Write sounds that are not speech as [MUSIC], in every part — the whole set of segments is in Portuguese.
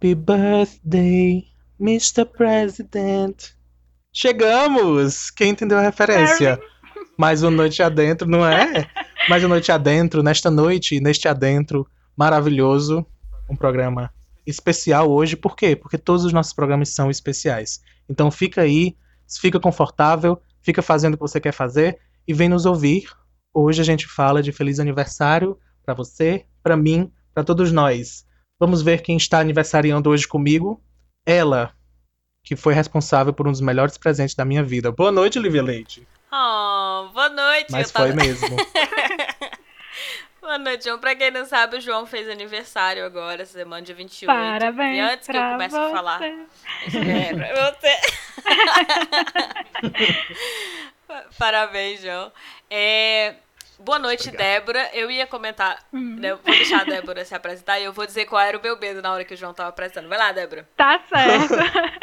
Happy birthday, Mr. President. Chegamos! Quem entendeu a referência? Mais uma noite adentro, não é? [LAUGHS] Mais uma noite adentro, nesta noite, neste adentro maravilhoso. Um programa especial hoje. Por quê? Porque todos os nossos programas são especiais. Então fica aí, fica confortável, fica fazendo o que você quer fazer e vem nos ouvir. Hoje a gente fala de feliz aniversário para você, para mim, para todos nós. Vamos ver quem está aniversariando hoje comigo. Ela, que foi responsável por um dos melhores presentes da minha vida. Boa noite, Lívia Leite. Oh, boa noite. Mas foi mesmo. [LAUGHS] Boa noite, João. Pra quem não sabe, o João fez aniversário agora, semana dia 28. Parabéns. E antes que eu comece você. a falar. É, pra você. [LAUGHS] Parabéns, João. É, boa noite, Obrigado. Débora. Eu ia comentar. Hum. né, Vou deixar a Débora se apresentar e eu vou dizer qual era o meu medo na hora que o João tava apresentando. Vai lá, Débora. Tá certo.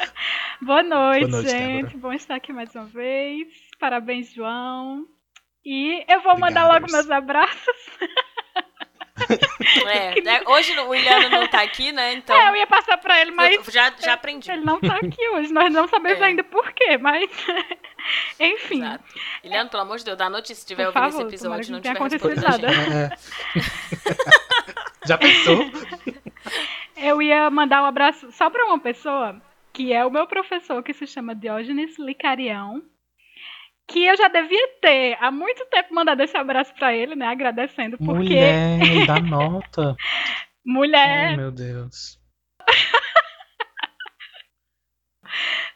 [LAUGHS] Boa noite, Boa noite, gente. Débora. Bom estar aqui mais uma vez. Parabéns, João. E eu vou mandar Obrigado, logo meus abraços. [LAUGHS] [LAUGHS] É, né, hoje o Williano não tá aqui, né? Então. É, eu ia passar pra ele, mas eu já, já aprendi. ele não tá aqui hoje. Nós não sabemos É. ainda por quê, mas. [LAUGHS] Enfim. Exato. Pelo amor de Deus, dá notícia se tiver Por ouvindo favor, esse episódio não não tenha tiver acontecido respondido nada. gente. É. Já pensou? [LAUGHS] Eu ia mandar um abraço só pra uma pessoa, que é o meu professor, que se chama Diógenes Licarião. Que eu já devia ter há muito tempo mandado esse abraço pra ele, né? Agradecendo, porque Mulher, dá [LAUGHS] nota. mulher Oh, meu Deus.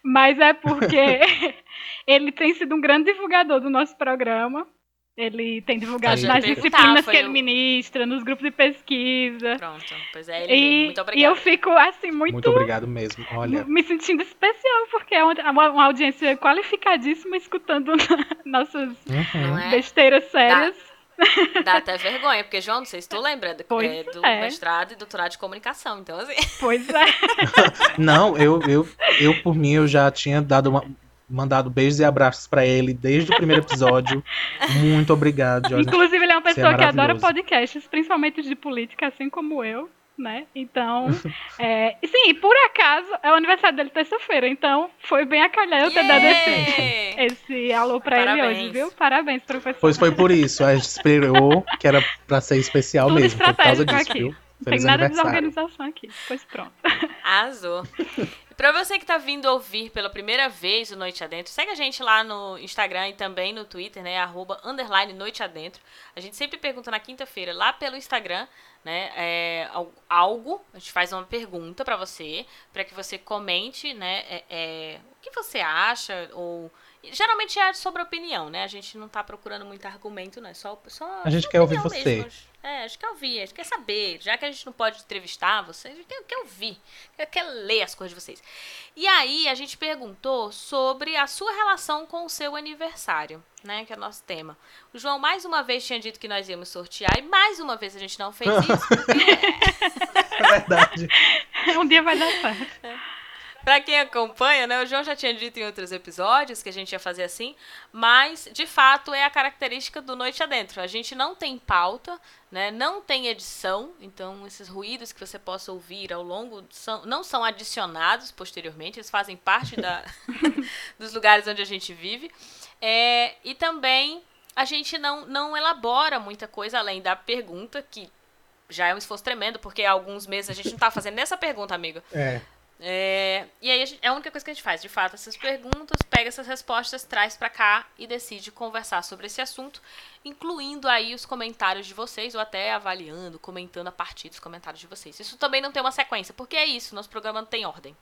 Mas é porque [LAUGHS] ele tem sido um grande divulgador do nosso programa. Ele tem divulgado nas perguntar, disciplinas foi que ele o- ministra, nos grupos de pesquisa. Pronto, pois é, ele. E, Muito e obrigada. eu fico assim muito, Muito obrigado mesmo. Olha, me sentindo especial, porque é uma, uma- uma audiência qualificadíssima escutando [LAUGHS] nossas uhum. É? besteiras sérias. Dá até vergonha, porque, João, não sei se tu lembra do, é, do é. mestrado e doutorado de comunicação. Então, assim, Pois é. [LAUGHS] Não, eu, eu, eu por mim, eu já tinha dado uma- mandado beijos e abraços pra ele desde o primeiro episódio. [LAUGHS] Muito obrigado, Jorge. Inclusive, ele é uma é pessoa que adora podcasts, principalmente de política, assim como eu, né? Então, é, e sim, por acaso, é o aniversário dele terça-feira, então foi bem a calhar eu ter dado esse, Yeah! esse alô pra ele hoje, viu? Parabéns, professor. Pois foi por isso. A gente esperou que era pra ser especial Tudo mesmo. Por causa estratégico disso, aqui. viu? Não tem Feliz nada de desorganização aqui. Pois pronto. Arrasou. [LAUGHS] Pra você que tá vindo ouvir pela primeira vez o Noite Adentro, segue a gente lá no Instagram e também no Twitter, né? Arroba, underline Noite Adentro. A gente sempre pergunta na quinta-feira lá pelo Instagram, né? é, al- algo, a gente faz uma pergunta pra você, pra que você comente, né? é, é, o que você acha ou... Geralmente é sobre opinião, né? A gente não tá procurando muito argumento, não. É só, só A gente quer ouvir você. mesmo. É, a gente quer ouvir, a gente quer saber. Já que a gente não pode entrevistar vocês, a gente quer, quer ouvir, quer, quer ler as coisas de vocês. E aí, a gente perguntou sobre a sua relação com o seu aniversário, né? Que é o nosso tema. O João mais uma vez tinha dito que nós íamos sortear, e mais uma vez a gente não fez isso, porque [LAUGHS] É verdade. [LAUGHS] um dia vai dar certo. Pra quem acompanha, né, o João já tinha dito em outros episódios que a gente ia fazer assim, mas de fato é a característica do Noite Adentro. A gente não tem pauta, né, não tem edição, então esses ruídos que você possa ouvir ao longo são, não são adicionados posteriormente, eles fazem parte da, [LAUGHS] [LAUGHS] dos lugares onde a gente vive. É, e também a gente não, não elabora muita coisa além da pergunta, que já é um esforço tremendo, porque há alguns meses a gente não tá fazendo essa pergunta, amigo. É. É, e aí a gente- é a única coisa que a gente faz, de fato, essas perguntas, pega essas respostas, traz pra cá e decide conversar sobre esse assunto, incluindo aí os comentários de vocês, ou até avaliando, comentando a partir dos comentários de vocês. Isso também não tem uma sequência, porque é isso, nosso programa não tem ordem.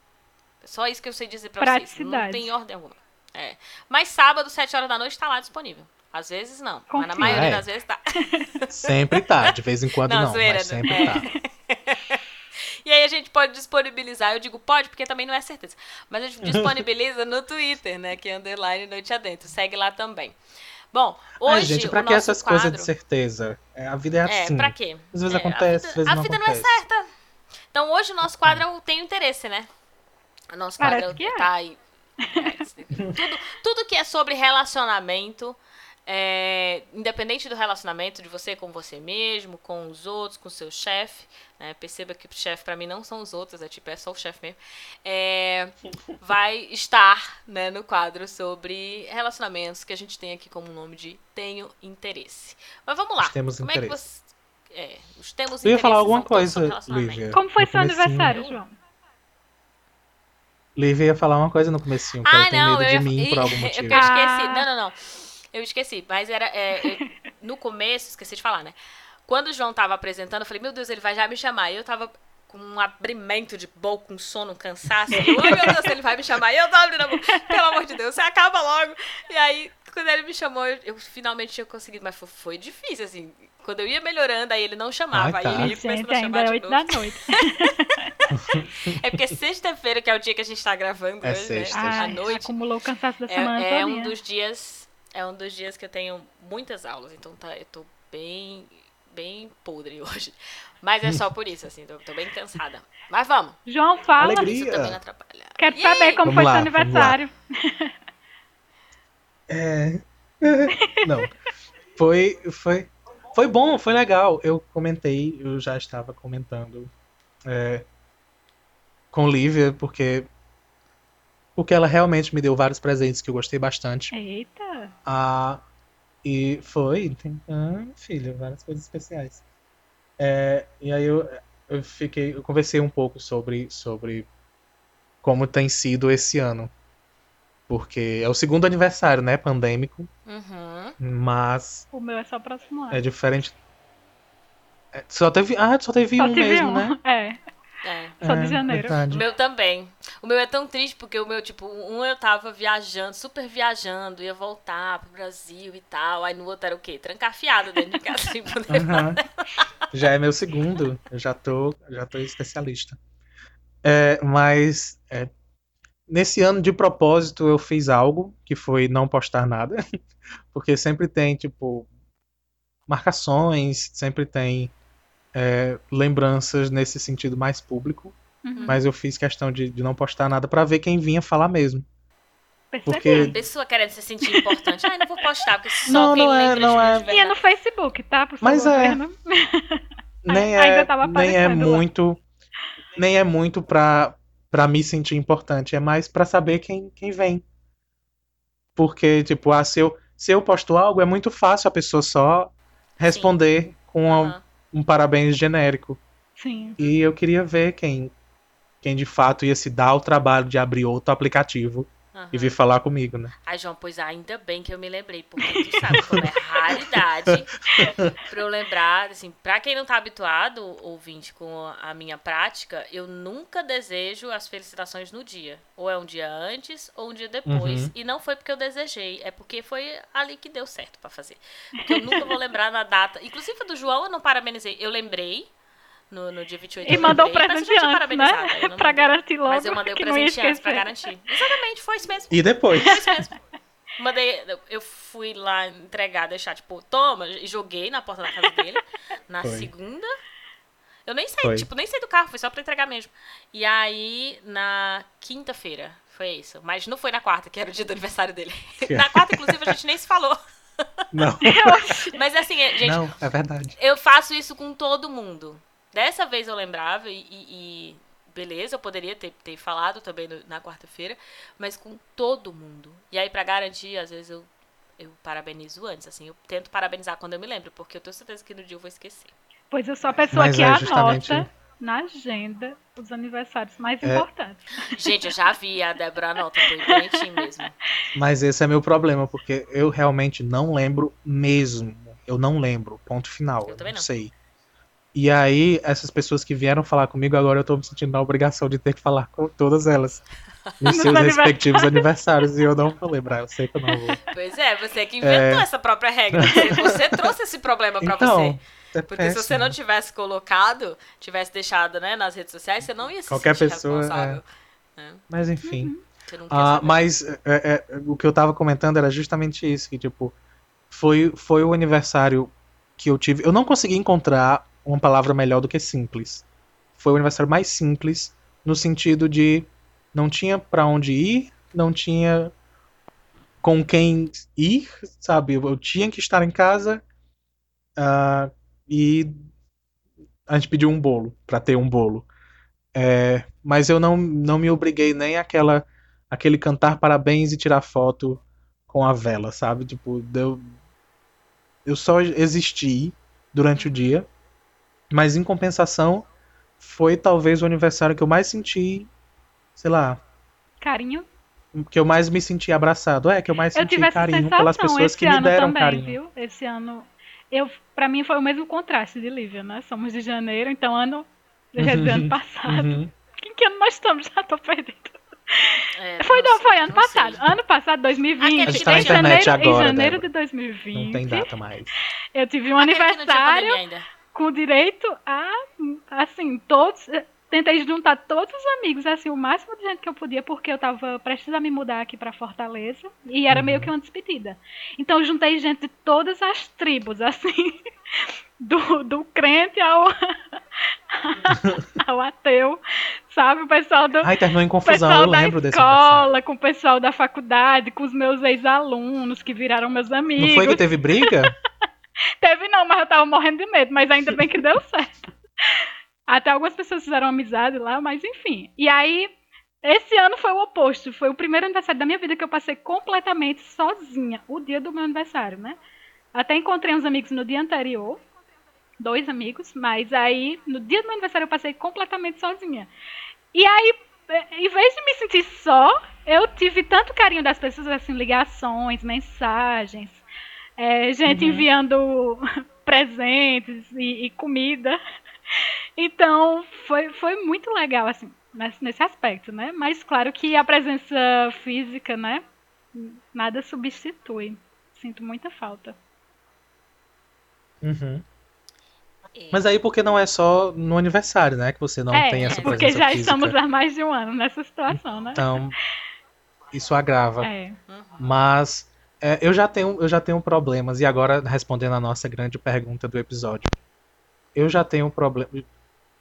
É só isso que eu sei dizer pra vocês. Não tem ordem alguma. É. Mas sábado, 7 horas da noite, tá lá disponível. Às vezes não, mas na Confia. maioria É. das vezes tá. Sempre tá. De vez em quando Não, não, zoeira, mas sempre é. tá. E aí a gente pode disponibilizar, eu digo pode, porque também não é certeza. Mas a gente [LAUGHS] disponibiliza no Twitter, né? Que é underline noite adentro. Segue lá também. Bom, hoje. Ai, gente, pra o que nosso essas quadro... coisas de certeza? É, a vida é É, assim. pra quê? Às vezes É, acontece, a às vida, vezes a não vida acontece. não é certa. Então hoje o nosso quadro é o tem interesse, né? O nosso Parece quadro que é. tá aí. É, tudo, tudo que é sobre relacionamento é, independente do relacionamento de você com você mesmo, com os outros, com o seu chefe, né, perceba que o chefe para mim não são os outros, é tipo, é só o chefe mesmo, é, vai estar né, no quadro sobre relacionamentos que a gente tem aqui como nome de Tenho Interesse. Mas vamos lá. Temos Como interesse. é que você. É, os temos Eu ia falar alguma coisa. Lívia. Como foi seu aniversário, João? Lívia ia falar uma coisa no comecinho, que Ah, ela tem não, medo eu de ia... mim por algum [LAUGHS] eu motivo. esqueci. Ah. Não, não, não. Eu esqueci. Mas era. é, eu- [LAUGHS] no começo, esqueci de falar, né? Quando o João tava apresentando, eu falei, meu Deus, ele vai já me chamar. E eu tava com um abrimento de boca, com sono, um cansaço. Eu, ai meu Deus, ele vai me chamar. E eu tava abrindo a boca. Pelo amor de Deus, você acaba logo. E aí, quando ele me chamou, eu, eu finalmente tinha conseguido. Mas foi, foi difícil, assim. Quando eu ia melhorando, aí ele não chamava. Ah, tá. Aí ele começando a chamar é de 8 novo. da noite. [LAUGHS] É porque sexta-feira, que é o dia que a gente tá gravando É hoje, sexta, né? À Ai, noite. acumulou o cansaço da semana É, é um dos dias. É um dos dias que eu tenho muitas aulas, então tá, eu tô bem. bem podre [LAUGHS] hoje. Mas é só por isso, assim, tô, tô bem cansada. Mas vamos. João, fala. Alegria. Isso também não atrapalha. Quero E saber como Vamos foi lá, seu aniversário. [LAUGHS] É. [LAUGHS] Não. Foi, foi, foi bom, foi legal. Eu comentei, eu já estava comentando é, com Lívia, porque porque ela realmente me deu vários presentes que eu gostei bastante. Eita. Ah, e foi, tem, ah, filho, várias coisas especiais. É, e aí eu, eu fiquei, eu conversei um pouco sobre, sobre como tem sido esse ano. Porque é o segundo aniversário, né, pandêmico, Uhum. mas O meu é só próximo ano. é diferente. É, só teve, ah, só teve Só um tive mesmo, um. né? [LAUGHS] É, É. só de É, janeiro. O verdade. meu também. O meu é tão triste porque o meu, tipo, um eu tava viajando, super viajando, ia voltar pro Brasil e tal. Aí no outro era o quê? Trancafiado dentro de casa [LAUGHS] sem poder Aham. Já é meu segundo. Eu já tô, já tô especialista. É, mas é, nesse ano, de propósito, eu fiz algo que foi não postar nada. [LAUGHS] Porque sempre tem, tipo, marcações, sempre tem é, lembranças nesse sentido mais público. Uhum. Mas eu fiz questão de, de não postar nada pra ver quem vinha falar mesmo. Percebi. Porque Pessoa querendo se sentir importante. Ai, não vou postar, porque só Não, quem não é, não é. E é no. Facebook, tá? Por Mas favor, é. Breno. [LAUGHS] nem Ainda é, tava nem é muito nem é muito pra, pra me sentir importante, é mais pra saber quem, quem vem. Porque, tipo, ah, se eu, se eu posto algo, é muito fácil a pessoa só responder com a- Aham. Um parabéns genérico. Sim. E eu queria ver quem, quem de fato ia se dar o trabalho de abrir outro aplicativo aham. e vir falar comigo, né? Ai, João, pois ainda bem que eu me lembrei, porque tu sabe como é raridade [LAUGHS] pra eu lembrar, assim, pra quem não tá habituado, ouvinte, com a minha prática, eu nunca desejo as felicitações no dia. Ou é um dia antes, ou um dia depois. Uhum. E não foi porque eu desejei, é porque foi ali que deu certo pra fazer. Porque eu nunca vou lembrar na data. Inclusive do João eu não parabenizei. Eu lembrei no, no dia 28 E eu mandou o presente antes, né? [LAUGHS] pra garantir logo Mas eu mandei o presente antes pra garantir. Exatamente, foi isso mesmo. E depois? Foi isso mesmo. Mandei, eu fui lá entregar, deixar, tipo, toma, e joguei na porta da casa dele. [LAUGHS] Na Foi. segunda. Eu nem sei, Foi. tipo, nem sei do carro, foi só pra entregar mesmo. E aí, na quinta-feira, foi isso. Mas não foi na quarta, que era o dia do aniversário dele. na quarta, inclusive, a gente nem se falou. Não, [LAUGHS] Mas assim, gente, não, é verdade. eu faço isso com todo mundo. Dessa vez eu lembrava e, e- e beleza, eu poderia ter, ter falado também no- na quarta-feira, mas com todo mundo. E aí, pra garantir, às vezes eu, eu parabenizo antes, assim, eu tento parabenizar quando eu me lembro, porque eu tenho certeza que no dia eu vou esquecer. Pois eu sou a pessoa Mas que é justamente- anota na agenda os aniversários mais É. importantes. [LAUGHS] Gente, eu já vi a Débora anota, foi bonitinho mesmo. Mas esse é meu problema, porque eu realmente não lembro mesmo. Eu não lembro, ponto final. Eu Eu, também não não. sei. E aí, essas pessoas que vieram falar comigo, agora eu tô me sentindo na obrigação de ter que falar com todas elas. [LAUGHS] Nos seus respectivos aniversários. E eu não vou lembrar, eu sei que eu não vou. Pois é, você que inventou essa própria regra. Você, você [LAUGHS] trouxe esse problema pra você. Então, é Porque se você péssimo. não tivesse colocado, tivesse deixado, né, nas redes sociais, você não ia se Qualquer pessoa, responsável. Mas enfim. Uhum. Você Ah, mas é, é, o que eu tava comentando era justamente isso, que tipo, foi, foi o aniversário que eu tive. Eu não consegui encontrar uma palavra melhor do que simples. Foi o aniversário mais simples, no sentido de não tinha pra onde ir, não tinha com quem ir, sabe? Eu tinha que estar em casa uh, e a gente pediu um bolo, para ter um bolo. É, mas eu não, não me obriguei nem àquela, aquele cantar parabéns e tirar foto com a vela, sabe? Tipo, eu, eu só existi durante o dia, mas em compensação foi talvez o aniversário que eu mais senti, sei lá. Carinho? Que eu mais me senti abraçado. É, que eu mais eu senti carinho pelas pessoas que me deram também, carinho. Viu? Esse ano, eu, pra mim foi o mesmo contraste de Lívia, né? Somos de janeiro, então ano. Já do ano passado. Uhum. [LAUGHS] Em que ano nós estamos? Já tô perdendo. É, [LAUGHS] foi, não, foi ano passado. Sei. Ano passado, 2020. Tá em janeiro, agora, em janeiro Débora. de 2020. Não tem data mais. Eu tive um aniversário com direito a, assim, todos. Tentei juntar todos os amigos, assim, o máximo de gente que eu podia, porque eu tava prestes a me mudar aqui para Fortaleza. E era uhum. meio que uma despedida. Então eu juntei gente de todas as tribos, [LAUGHS] assim. Do, do crente ao, ao ateu, sabe? O pessoal do. Ai, terminou em confusão, eu lembro desse escola, com o pessoal da faculdade, com os meus ex-alunos que viraram meus amigos. Não foi que teve briga? [LAUGHS] teve não, mas eu tava morrendo de medo, mas ainda bem que deu [LAUGHS] certo. Até algumas pessoas fizeram amizade lá, mas enfim. E aí, esse ano foi o oposto. Foi o primeiro aniversário da minha vida que eu passei completamente sozinha. O dia do meu aniversário, né? Até encontrei uns amigos no dia anterior. Dois amigos. Mas aí, no dia do meu aniversário, eu passei completamente sozinha. E aí, em vez de me sentir só, eu tive tanto carinho das pessoas, assim, ligações, mensagens. É, gente uhum. enviando [LAUGHS] presentes e, e comida. Então, foi, foi muito legal, assim, nesse, nesse aspecto, né? Mas claro que a presença física, né? Nada substitui. Sinto muita falta. Uhum. É. Mas aí porque não é só no aniversário, né? Que você não é, tem essa [LAUGHS] presença Porque já física. estamos há mais de um ano nessa situação, né? Então, isso agrava. É. Mas é, eu, já tenho, eu já tenho problemas. E agora, respondendo a nossa grande pergunta do episódio eu já tenho problema.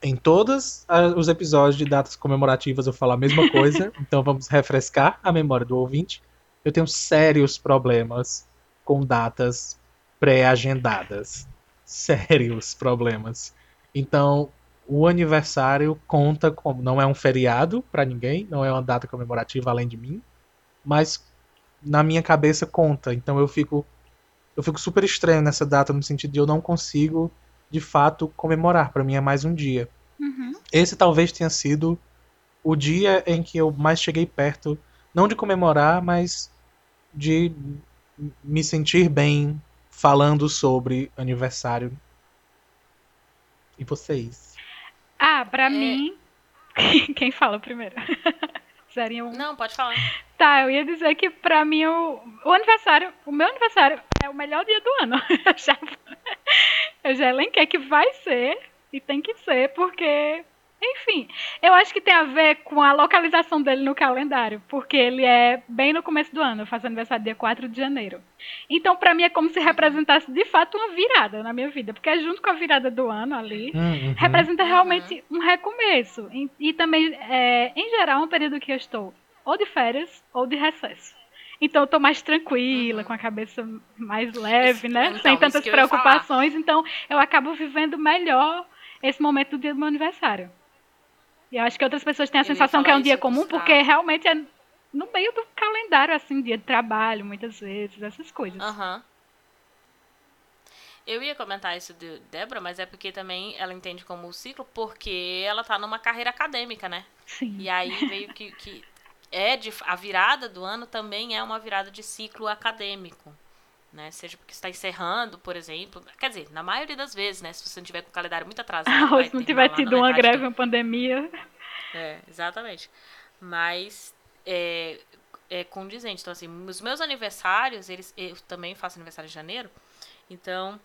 Em todos os episódios de datas comemorativas eu falo a mesma [LAUGHS] coisa, então vamos refrescar a memória do ouvinte. Eu tenho sérios problemas com datas pré-agendadas. Sérios problemas. Então, o aniversário conta como. Não é um feriado para ninguém, não é uma data comemorativa além de mim, mas na minha cabeça conta. Então eu fico. Eu fico super estranho nessa data, no sentido de eu não consigo de fato comemorar. Para mim é mais um dia. Uhum. Esse talvez tenha sido o dia em que eu mais cheguei perto, não de comemorar, mas de me sentir bem falando sobre aniversário. E vocês? Ah, pra é... mim. [LAUGHS] Quem fala primeiro? [LAUGHS] Zerinho. Não, pode falar. Tá, eu ia dizer que pra mim o, o aniversário, o meu aniversário é o melhor dia do ano. [LAUGHS] Eu já, eu já elenquei que vai ser e tem que ser, porque enfim, eu acho que tem a ver com a localização dele no calendário, porque ele é bem no começo do ano, eu faço aniversário dia 4 de janeiro. Então, para mim, é como se representasse de fato uma virada na minha vida, porque é junto com a virada do ano ali, uhum. representa realmente um recomeço. E, e também, é, em geral, é um período que eu estou ou de férias ou de recesso. Então eu tô mais tranquila, uhum. com a cabeça mais leve, né? Então, Sem tantas preocupações. Então eu acabo vivendo melhor esse momento do dia do meu aniversário. E eu acho que outras pessoas têm a sensação que é um dia comum, porque realmente é no meio do calendário, assim, dia de trabalho, muitas vezes, essas coisas. Uhum. Eu ia comentar isso de Débora, mas é porque também ela entende como ciclo, porque ela tá numa carreira acadêmica, né? Sim. E aí veio que, que é de, a virada do ano também é uma virada de ciclo acadêmico. Né? Seja porque está encerrando, por exemplo. Quer dizer, na maioria das vezes, né? Se você não tiver com o calendário muito atrasado. [LAUGHS] Ou se não tiver tido uma greve, uma pandemia. É, exatamente. Mas é, é condizente. Então, assim, os meus aniversários, eles, eu também faço aniversário em janeiro. Então,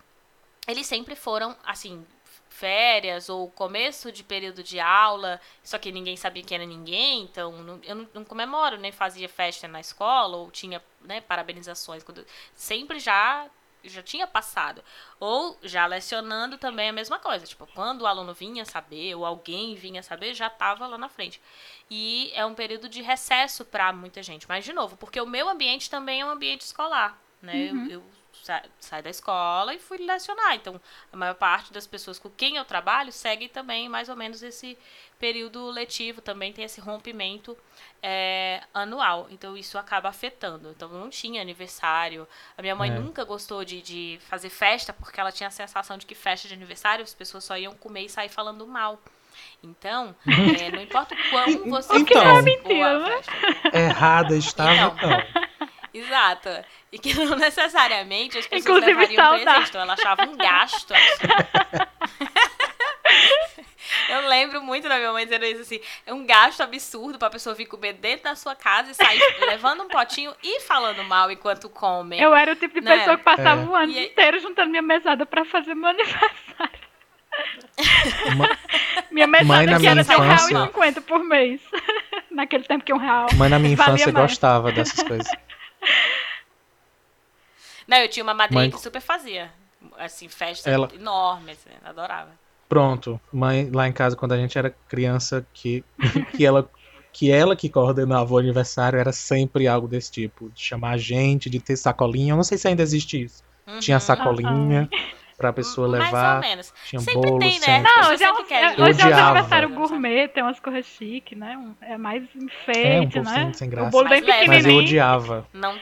eles sempre foram, assim, férias ou começo de período de aula, só que ninguém sabia quem era ninguém, então não, eu não, não, comemoro, nem fazia festa na escola ou tinha né, parabenizações. Quando, sempre já já tinha passado. Ou já lecionando também a mesma coisa. Tipo, quando o aluno vinha saber, ou alguém vinha saber, já estava lá na frente. E é um período de recesso para muita gente. Mas, de novo, porque o meu ambiente também é um ambiente escolar. Né? Uhum. Eu, eu saí da escola e fui lecionar. Então, a maior parte das pessoas com quem eu trabalho segue também mais ou menos esse período letivo, também tem esse rompimento é, anual. Então, isso acaba afetando. Então, não tinha aniversário. A minha mãe é. nunca gostou de, de fazer festa, porque ela tinha a sensação de que festa de aniversário as pessoas só iam comer e sair falando mal. Então, é, não importa o quão [LAUGHS] você então, mentira, né? Errada estava então. então. Exato. E que não necessariamente as pessoas Inclusive, levariam saudade. presente. Então ela achava um gasto. Eu lembro muito da minha mãe dizendo isso assim: é um gasto absurdo pra pessoa vir comer dentro da sua casa e sair levando um potinho e falando mal enquanto come. Eu era o tipo de né? pessoa que passava é. o ano e... inteiro juntando minha mesada pra fazer meu aniversário. Uma... Minha mesada que era infância... R$1,50 por mês. [LAUGHS] Naquele tempo que um real. Mãe na minha infância gostava dessas coisas. Não, eu tinha uma madrinha mãe... que super fazia. Assim, festa Ela... enorme, assim, adorava. Pronto, mãe lá em casa quando a gente era criança que [LAUGHS] que ela que ela que coordenava o aniversário era sempre algo desse tipo, de chamar a gente, de ter sacolinha. Eu não sei se ainda existe isso. Uhum. Tinha sacolinha. Uhum. Pra pessoa levar. Mais ou menos. Tinha sempre bolo, tem, né? Sempre. Não, hoje é, um, eu hoje é um aniversário gourmet, tem umas coisas chiques, né? É mais enfeite, é, um né? Sem graça. O bolo bem pequenininho. Mas eu odiava. Não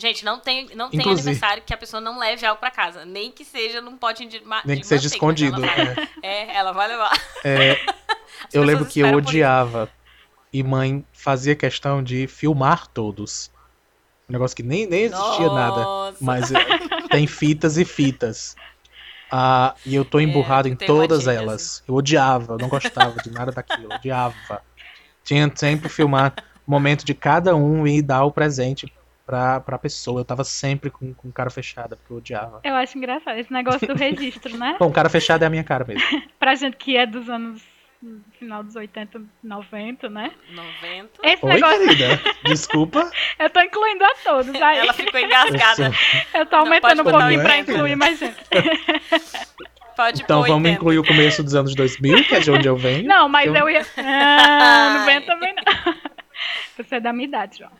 Gente, não tem, não tem aniversário que a pessoa não leve algo para casa. Nem que seja num pote de, ma Nem que seja escondido. Ela vai, é. é. ela vai levar. É, [LAUGHS] eu lembro que eu odiava. E mãe fazia questão de filmar todos. Um negócio que nem, nem existia Nossa. nada. Mas tem fitas e fitas. Ah, e eu tô é, emburrado é, em todas elas. Assim. Eu odiava, eu não gostava de nada daquilo. Eu odiava. Tinha sempre filmar o momento de cada um e dar o presente pra, pra pessoa. Eu tava sempre com, com cara fechada, porque eu odiava. Eu acho engraçado esse negócio do registro, né? Bom, cara fechado é a minha cara mesmo. [LAUGHS] pra gente que é dos anos final dos 80, 90, né? 90. Esse Oi, negócio... querida. Desculpa. [LAUGHS] eu tô incluindo a todos. Aí. Ela ficou engasgada. Eu tô aumentando um pouquinho pra incluir mais gente. [LAUGHS] Pode então vamos incluir o começo dos anos 2000, que é de onde eu venho. Não, mas eu, eu ia. Ah, não vem também não. [LAUGHS] Você é da minha idade, João.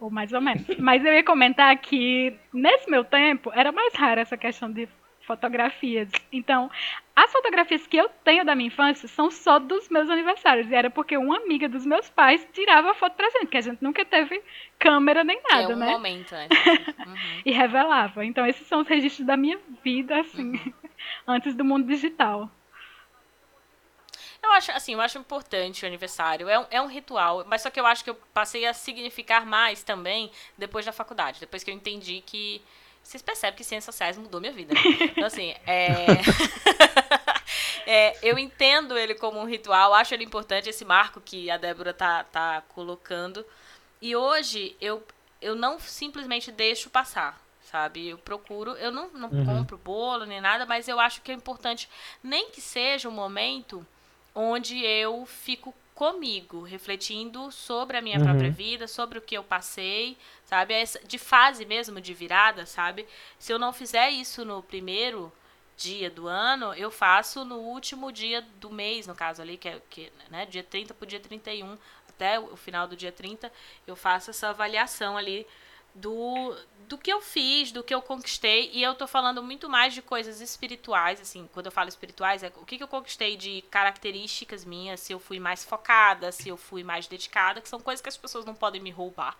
Ou mais ou menos. Mas eu ia comentar que, nesse meu tempo, era mais rara essa questão de fotografias. Então, as fotografias que eu tenho da minha infância são só dos meus aniversários. E era porque uma amiga dos meus pais tirava foto pra gente, que a gente nunca teve câmera nem nada, é um né? momento, né? [LAUGHS] Uhum. e revelava. Então, esses são os registros da minha vida, assim, uhum. [LAUGHS] antes do mundo digital. Eu acho, assim, eu acho importante o aniversário. É um, é um ritual, mas só que eu acho que eu passei a significar mais também depois da faculdade. Depois que eu entendi que. Vocês percebem que ciências sociais mudou minha vida. Né? Então, assim, é... [LAUGHS] é... eu entendo ele como um ritual, acho ele importante, esse marco que a Débora tá, tá colocando. E hoje eu, eu não simplesmente deixo passar sabe? Eu procuro, eu não, não uhum. compro bolo nem nada, mas eu acho que é importante, nem que seja um momento onde eu fico comigo, refletindo sobre a minha uhum. própria vida, sobre o que eu passei, sabe? De fase mesmo, de virada, sabe? Se eu não fizer isso no primeiro dia do ano, eu faço no último dia do mês, no caso ali, que é que, né, dia 30 para o dia 31, até o final do dia 30, eu faço essa avaliação ali do, do que eu fiz, do que eu conquistei, e eu tô falando muito mais de coisas espirituais, assim, quando eu falo espirituais, é o que, que eu conquistei de características minhas, se eu fui mais focada, se eu fui mais dedicada, que são coisas que as pessoas não podem me roubar,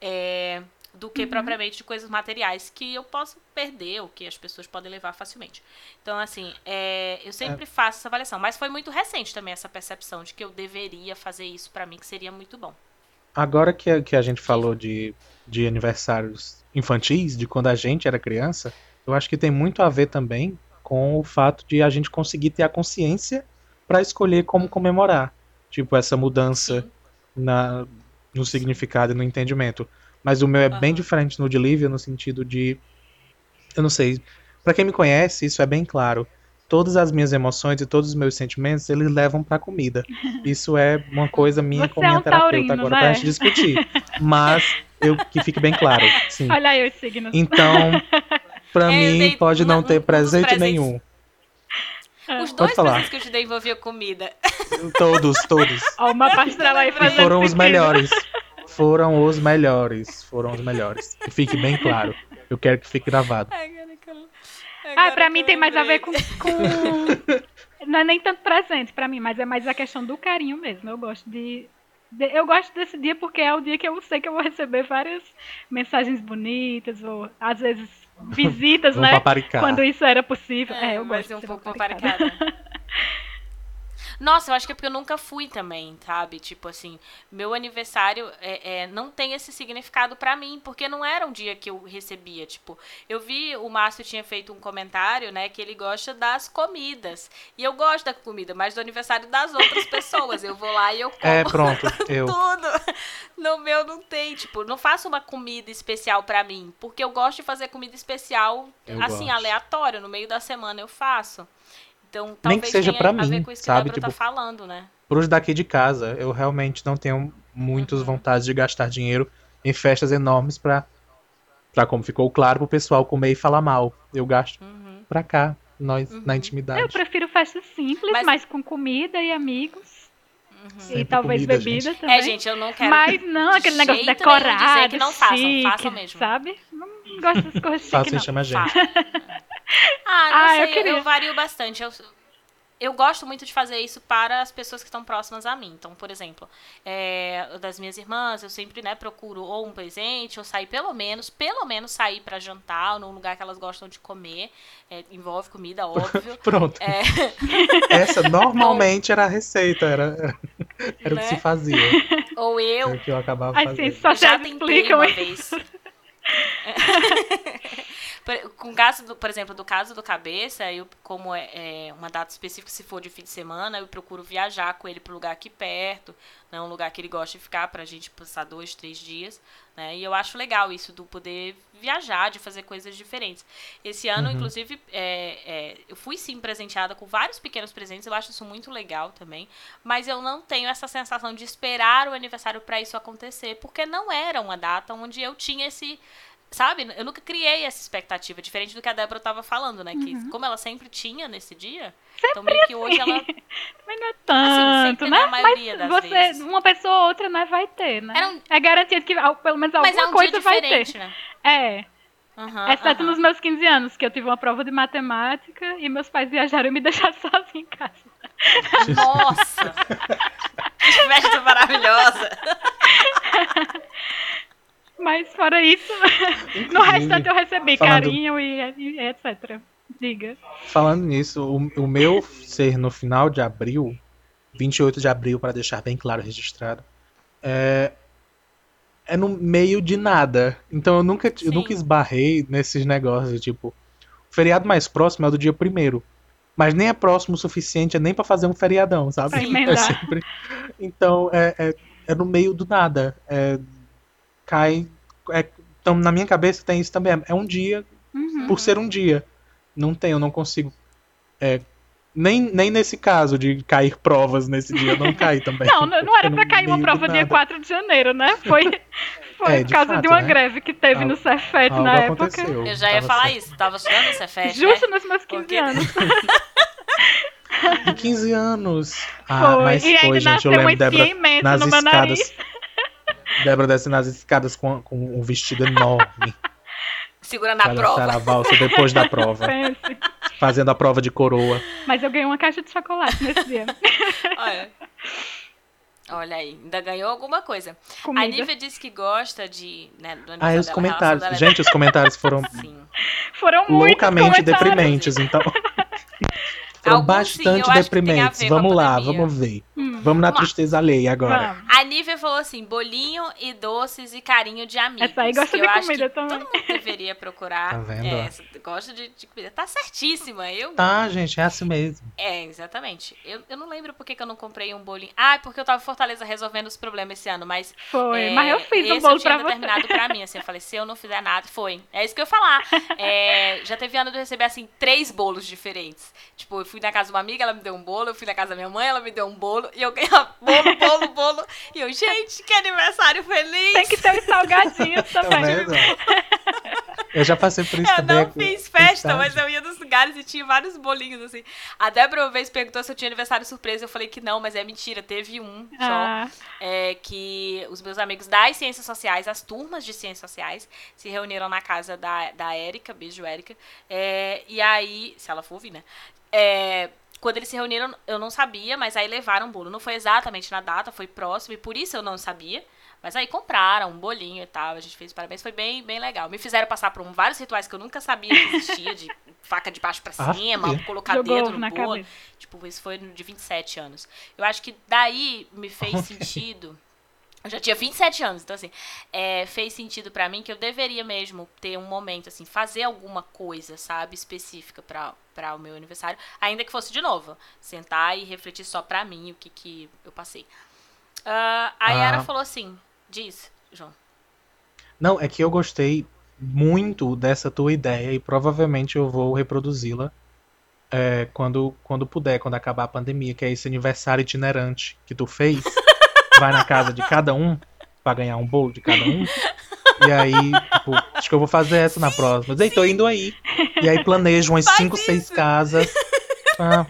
é, do que uhum. propriamente de coisas materiais que eu posso perder, ou que as pessoas podem levar facilmente. Então, assim, é, eu sempre é. faço essa avaliação, mas foi muito recente também essa percepção de que eu deveria fazer isso para mim, que seria muito bom. Agora que a, que a gente falou de, de aniversários infantis, de quando a gente era criança, eu acho que tem muito a ver também com o fato de a gente conseguir ter a consciência para escolher como comemorar. Tipo, essa mudança na, no significado e no entendimento. Mas o meu é uhum. bem diferente no de Lívia, no sentido de. Eu não sei. Para quem me conhece, isso é bem claro todas as minhas emoções e todos os meus sentimentos, eles levam pra comida. [LAUGHS] Isso é uma coisa minha Você com minha é um terapeuta taurino, agora né? pra gente discutir. Mas eu que fique bem claro. Sim. Olha aí os signos. Então, Pra [LAUGHS] É, mim, pode uma- não um- ter um presente nenhum. Os Pode dois falar. presentes que eu te dei envolvia comida. [LAUGHS] Todos, todos. Ó, o mapa astral aí E fazendo foram os melhores. Foram os melhores. Foram os melhores. Que fique bem claro. Eu quero que fique gravado. Agora que eu- Ah, pra mim tem mais a ver com, com- [LAUGHS] Não é nem tanto presente pra mim, mas é mais a questão do carinho mesmo. Eu gosto de... de- Eu gosto desse dia porque é o dia que eu sei que eu vou receber várias mensagens bonitas, ou às vezes [LAUGHS] visitas, né? paparicar. Quando isso era possível. É, É, eu gosto ser um de pouco paparicada. [LAUGHS] Nossa, eu acho que é porque eu nunca fui também, sabe? Tipo assim, meu aniversário é, é, não tem esse significado pra mim, porque não era um dia que eu recebia. Tipo, eu vi o Márcio tinha feito um comentário, né, que ele gosta das comidas. E eu gosto da comida, mas do aniversário das outras pessoas. Eu vou lá e eu como É, pronto. [LAUGHS] Eu. tudo. No meu não tem, tipo, não faço uma comida especial pra mim, porque eu gosto de fazer comida especial Eu assim, gosto. aleatório, no meio da semana eu faço. Então, Nem talvez que seja tenha pra a mim, ver com isso sabe? que a Débora Tipo, tá falando, né? Pros daqui de casa, eu realmente não tenho muitas Uhum. vontades de gastar dinheiro em festas enormes pra, pra, como ficou claro, pro pessoal comer e falar mal. Eu gasto Uhum. pra cá, nós, na Uhum. intimidade. Eu prefiro festas simples, Mas- mas, com comida e amigos. Uhum. e talvez comida, bebida gente. também. É, gente, eu não quero. Mas não de aquele negócio nenhum dizer decorado, que não façam, chique, façam mesmo. sabe? Não gosto dessas coisas chiques, Faça e chama a gente. [LAUGHS] [LAUGHS] Ah, não Ah, sei, eu eu, queria. vario bastante. Eu, eu gosto muito de fazer isso para as pessoas que estão próximas a mim. Então, por exemplo, é, das minhas irmãs, eu sempre né, procuro ou um presente, ou sair pelo menos, pelo menos sair para jantar, ou num lugar que elas gostam de comer. É, envolve comida, [LAUGHS] óbvio. Pronto. É, [LAUGHS] Essa normalmente era a receita, era, era o que Né? se fazia. ou eu Era o que eu acabava Assim, fazendo. só já vocês tentei uma isso. vez. Com o caso, do, por exemplo, do caso do cabeça, eu, como é, é uma data específica, se for de fim de semana, eu procuro viajar com ele para um lugar aqui perto, né, um lugar que ele gosta de ficar, pra gente passar dois, três dias. Né, e eu acho legal isso do poder viajar, de fazer coisas diferentes. Esse ano, Uhum. inclusive, é, é, eu fui sim presenteada com vários pequenos presentes, eu acho isso muito legal também. Mas eu não tenho essa sensação de esperar o aniversário para isso acontecer, porque não era uma data onde eu tinha esse. Sabe? Eu nunca criei essa expectativa, diferente do que a Débora estava falando, né? Que Uhum. como ela sempre tinha nesse dia, então meio que hoje ela. [LAUGHS] Mas não é Assim, tanto, sempre né? na maioria Mas das você, vezes. uma pessoa ou outra, né, vai ter, né? Um- É garantido que pelo menos Mas alguma é um coisa vai ter. né? É, Aham, exceto aham. nos meus 15 anos, que eu tive uma prova de matemática e meus pais viajaram e me [LAUGHS] deixaram sozinha em casa. Nossa! [LAUGHS] que festa maravilhosa! Mas fora isso, [LAUGHS] no restante eu recebi falando- carinho e, e etc. Diga. Falando nisso, o, o meu ser no final de abril, 28 de abril, para deixar bem claro registrado, é, é no meio de nada. Então eu nunca, eu nunca esbarrei nesses negócios, tipo, o feriado mais próximo é o do dia primeiro. Mas nem é próximo o suficiente, é nem pra fazer um feriadão, sabe? [LAUGHS] É sempre... Então é, é, é no meio do nada. É, cai. É- então na minha cabeça tem isso também. É um dia Uhum. por ser um dia. Não tem, eu não consigo. é, nem, nem nesse caso de cair provas nesse dia, eu não [LAUGHS] caí também. Não, não não era no pra cair uma prova dia nada. 4 de janeiro, né? Foi, [LAUGHS] foi É, por de causa de fato, uma né? greve que teve Algo- no Cefet na época. aconteceu. Eu já ia tava falar certo. isso, tava estudando essa festa. Justo né? nos meus 15 Porque- anos. De 15 anos. [LAUGHS] Ah, foi. mas e foi, ainda gente. Eu nasceu lembro Débora nas no meu nariz. Débora desce nas escadas com, com um vestido enorme. [LAUGHS] Segurando a prova. a valsa depois da prova. Pense. Fazendo a prova de coroa. Mas eu ganhei uma caixa de chocolate nesse dia. [LAUGHS] Olha. Olha aí, ainda ganhou alguma coisa. A Comida. Nívia disse que gosta de. Né, do Ah, e os dela, a comentários. dela Gente, os comentários foram é- Sim. Foram muitos loucamente deprimentes, então. [LAUGHS] Foram Alguns sim, bastante a deprimentes. Vamos lá, pandemia. vamos ver. Hum, Vamos na Vamos lá. tristeza alheia agora. vamos. A Nívia falou assim: bolinho e doces e carinho de amigos. Essa aí gosta de comida também. Todo mundo deveria procurar. Tá vendo? É, gosta de, de comida. Tá certíssima. Eu. Tá, gente, é assim mesmo. É, exatamente. Eu, eu não lembro por que, que eu não comprei um bolinho. Ah, porque eu tava em Fortaleza resolvendo os problemas esse ano, mas. Foi. é, Mas eu fiz um esse bolo eu tinha pra você. determinado pra mim, assim. Eu falei, se eu não fizer nada, foi. É isso que eu ia falar. É, já teve ano de eu receber, assim, três bolos diferentes. Tipo, eu fui na casa de uma amiga, ela me deu um bolo. Eu fui na casa da minha mãe, ela me deu um bolo. E eu ganhei bolo, bolo, bolo. E eu, gente, que aniversário feliz! Tem que ter os salgadinhos Tá também. Eu já passei por isso eu também. não fiz festa, mas eu ia nos lugares e tinha vários bolinhos, assim. A Débora uma vez perguntou se eu tinha aniversário surpresa. Eu falei que não, mas é mentira. Teve um Ah, só. É, que os meus amigos das ciências sociais, as turmas de ciências sociais, se reuniram na casa da, da Érica, beijo Érica. É, e aí, se ela for ouvir, né? É, quando eles se reuniram, eu não sabia, mas aí levaram um bolo. Não foi exatamente na data, foi próximo, e por isso eu não sabia. Mas aí compraram um bolinho e tal, a gente fez parabéns, foi bem, bem legal. Me fizeram passar por um- vários rituais que eu nunca sabia que existia, de [LAUGHS] faca de baixo pra Ah, cima, filha. colocar jogou dedo no na bolo. cabeça. Tipo, isso foi no de 27 anos. Eu acho que daí me fez sentido. Eu já tinha 27 anos, então assim, é, fez sentido pra mim que eu deveria mesmo ter um momento, assim, fazer alguma coisa, sabe, específica pra pra o meu aniversário, ainda que fosse de novo, sentar e refletir só pra mim o que que eu passei. Ah, a Yara Ah. falou assim, diz, João. Não, é que eu gostei muito dessa tua ideia e provavelmente eu vou reproduzi-la é, quando, quando puder, quando acabar a pandemia, que é esse aniversário itinerante que tu fez. [LAUGHS] Vai na casa de cada um pra ganhar um bolo de cada um. E aí, tipo, acho que eu vou fazer essa na próxima. Ei, tô indo aí. E aí planejo umas Faz 5, 6 isso. casas. Ah,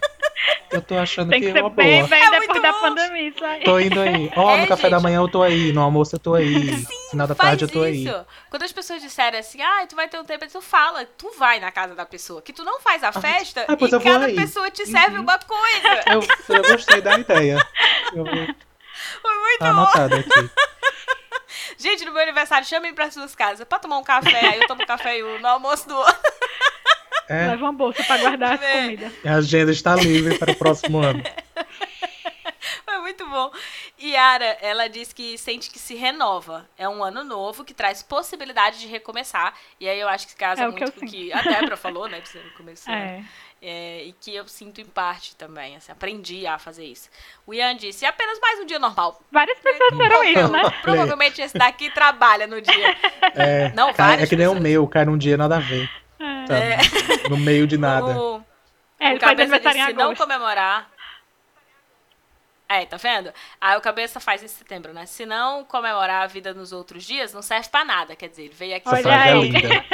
eu tô achando Tem que que é uma bem, boa. bem É depois da bom. pandemia, isso aí. Tô indo aí. Ó, É, no café da gente. manhã eu tô aí, no almoço eu tô aí, final da tarde eu tô aí. isso. Quando as pessoas disserem assim, ah, tu vai ter um tempo, tu fala, tu vai na casa da pessoa. Que tu não faz a festa ah, e cada aí. pessoa te serve Uhum. uma coisa. Eu, eu gostei da ideia. Eu vou Foi muito tá bom. anotado aqui. [LAUGHS] Gente, no meu aniversário, chamem pra suas casas pra tomar um café. Aí eu tomo café e o- no almoço do outro. É, Leva uma bolsa pra guardar as É. comidas. a agenda está livre para o próximo ano. [LAUGHS] Foi muito bom. Yara, ela diz que sente que se renova. É um ano novo que traz possibilidade de recomeçar. E aí eu acho que casa É o que muito eu com o que a Débora falou, né? Ano. [LAUGHS] É. É, e que eu sinto em parte também. Assim, aprendi a fazer isso. O Ian disse, é apenas mais um dia normal. Várias pessoas disseram isso, né? Provavelmente esse daqui trabalha no dia. [LAUGHS] É, Não, cai- várias é que nem o pessoas. meu, cai num dia nada a ver. É. sabe? No meio de [LAUGHS] nada. O, É, o ele cabeça disse, se não comemorar. É, tá vendo? Aí o cabeça faz em setembro, né? Se não comemorar a vida nos outros dias, não serve pra nada. Quer dizer, ele veio aqui Essa Olha frase é linda.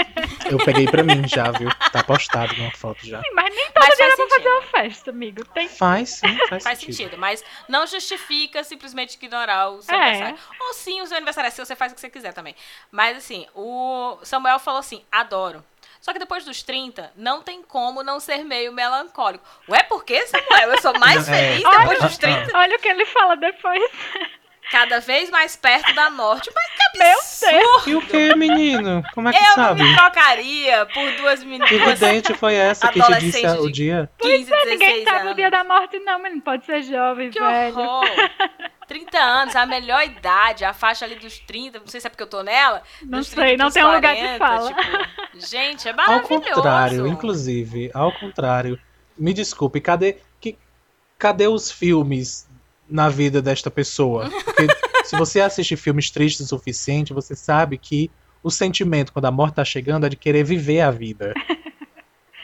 Eu peguei pra mim já, viu? Tá postado numa foto já. Mas nem todo Mas dia dá pra fazer uma festa, amigo. Tem Faz sim, faz, Faz sentido. sentido, mas não justifica simplesmente ignorar o seu É. aniversário. Ou sim, o seu aniversário é seu, você faz o que você quiser também. Mas assim, o Samuel falou assim: adoro. Só que depois dos 30, não tem como não ser meio melancólico. Ué, por que, Samuel? Eu sou mais Não, é. feliz depois dos 30, Olha o que ele fala depois. Cada vez mais perto da morte. Mas que Meu absurdo! E o que, menino? Como é que Eu não sabe? me trocaria por duas Que meninas vidente foi essa que te disse o dia? 15, É, ninguém 16 sabe o anos. dia da morte, não, menino. Pode ser jovem, Que velho. horror! [LAUGHS] 30 anos, a melhor idade, a faixa ali dos 30, não sei se é porque eu tô nela. Não sei, não pros tem um lugar de 40, fala. tipo, gente, é Ao maravilhoso. contrário, inclusive, ao contrário. Me desculpe, cadê, que, cadê os filmes na vida desta pessoa? Porque [LAUGHS] se você assiste filmes tristes o suficiente, você sabe que o sentimento quando a morte tá chegando é de querer viver a vida. [LAUGHS]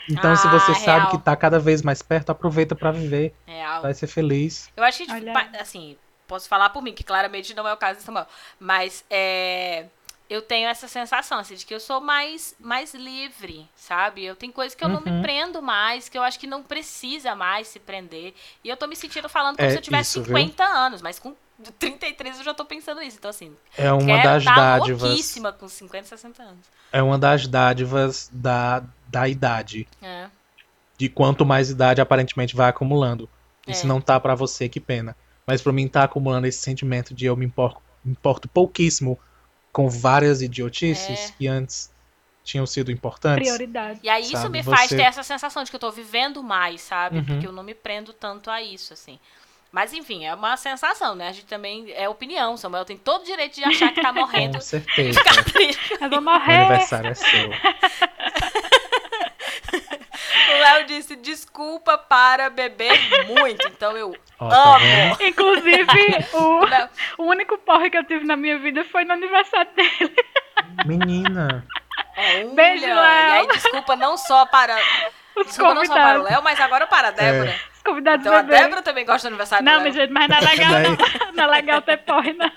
Então, se Ah, você sabe real. que tá cada vez mais perto, aproveita pra viver. Real. Vai ser feliz. Eu acho que, tipo, Olha. assim, posso falar por mim, que claramente não é o caso de Samuel. Mas é, eu tenho essa sensação, assim, de que eu sou mais, mais livre, sabe? Eu tenho coisas que eu não me Uhum. prendo mais, que eu acho que não precisa mais se prender. E eu tô me sentindo falando como É se eu tivesse isso, viu? 50 anos, mas com 33 eu já tô pensando nisso. Então, assim, É uma das tá dádivas. louquíssima com 50, 60 anos. É uma das dádivas da, da idade. É. de quanto mais idade aparentemente vai acumulando. E se É. não tá pra você, que pena. Mas pra mim tá acumulando esse sentimento de eu me importo, me importo pouquíssimo com várias idiotices É. que antes tinham sido importantes. Prioridade. E aí isso Sabe, me faz você- ter essa sensação de que eu tô vivendo mais, sabe? Uhum. Porque eu não me prendo tanto a isso, assim. Mas enfim, é uma sensação, né? A gente também é opinião. Samuel tem todo o direito de achar que tá [LAUGHS] morrendo. Com certeza. ficar triste. Eu vou O morrer. aniversário é seu. [LAUGHS] O Léo disse desculpa para beber muito. Então eu tá amo. Inclusive, o, Léo, o único porre que eu tive na minha vida foi no aniversário dele. Menina. é um Beijo. Léo. E aí desculpa não só para. Os Desculpa não só para o convidados. Léo, mas agora para a Débora. Os convidados Então a beber. Débora também gosta do aniversário Não, do mas, Léo. gente, mas não é legal, não. Não é legal ter porre, não.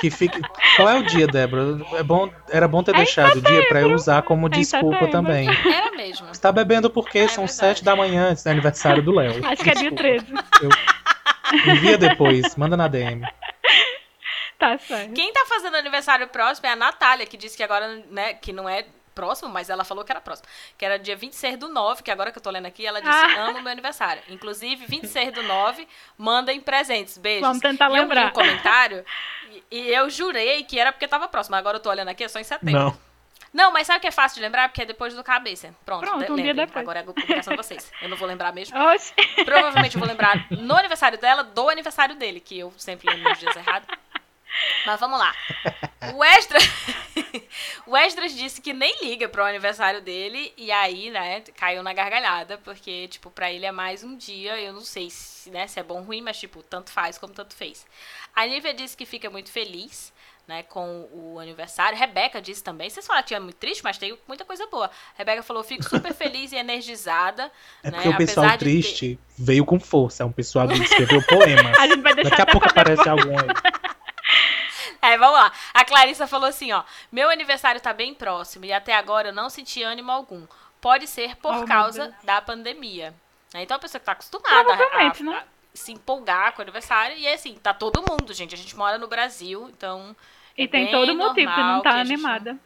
Que fique. Qual é o dia, Débora? É bom, era bom ter É deixado o dia pra eu usar como É desculpa também. Era mesmo. Você tá bebendo por quê? É São sete da manhã, antes do aniversário do Léo. Acho que é dia Desculpa. 13. Envia depois, manda na DM. Tá certo. Quem tá fazendo aniversário próximo é a Natália, que disse que agora, né, que não é próximo, mas ela falou que era próximo. Que era dia 26 do 9, que agora que eu tô lendo aqui, ela disse, Ah. amo meu aniversário. Inclusive, 26 do 9, mandem presentes, beijos. Vamos tentar E eu lembrar. um comentário, e, e eu jurei que era porque tava próximo. Agora eu tô olhando aqui, é só em setembro. Não. Não, mas sabe o que é fácil de lembrar? Porque é depois do cabeça. Pronto, Pronto, um lembrem. depois. Agora é a publicação de vocês. Eu não vou lembrar mesmo. Oxe. Provavelmente eu vou lembrar no aniversário dela, do aniversário dele, que eu sempre lembro nos dias errados. Mas vamos lá. O Esdras, [LAUGHS] o Esdras disse que nem liga pro aniversário dele, e aí, né, caiu na gargalhada, porque, tipo, pra ele é mais um dia, eu não sei se, né, se é bom ou ruim, mas, tipo, tanto faz como tanto fez. A Nívia disse que fica muito feliz, né, com o aniversário. Rebeca disse também. Vocês falaram que é muito triste, mas tem muita coisa boa. Rebeca falou: fico super feliz e energizada. É né, porque o pessoal de ter- triste veio com força. É um pessoal que escreveu poemas. [LAUGHS] A gente vai deixar Daqui a pouco aparece algum aí. [LAUGHS] É, vamos lá. A Clarissa falou assim, ó. Meu aniversário tá bem próximo e até agora eu não senti ânimo algum. Pode ser por Oh, causa da pandemia. Então a pessoa que tá acostumada a, a- né? a se empolgar com o aniversário. E assim, tá todo mundo, gente. A gente mora no Brasil, então. E é tem todo motivo de normal não estar que a gente animada.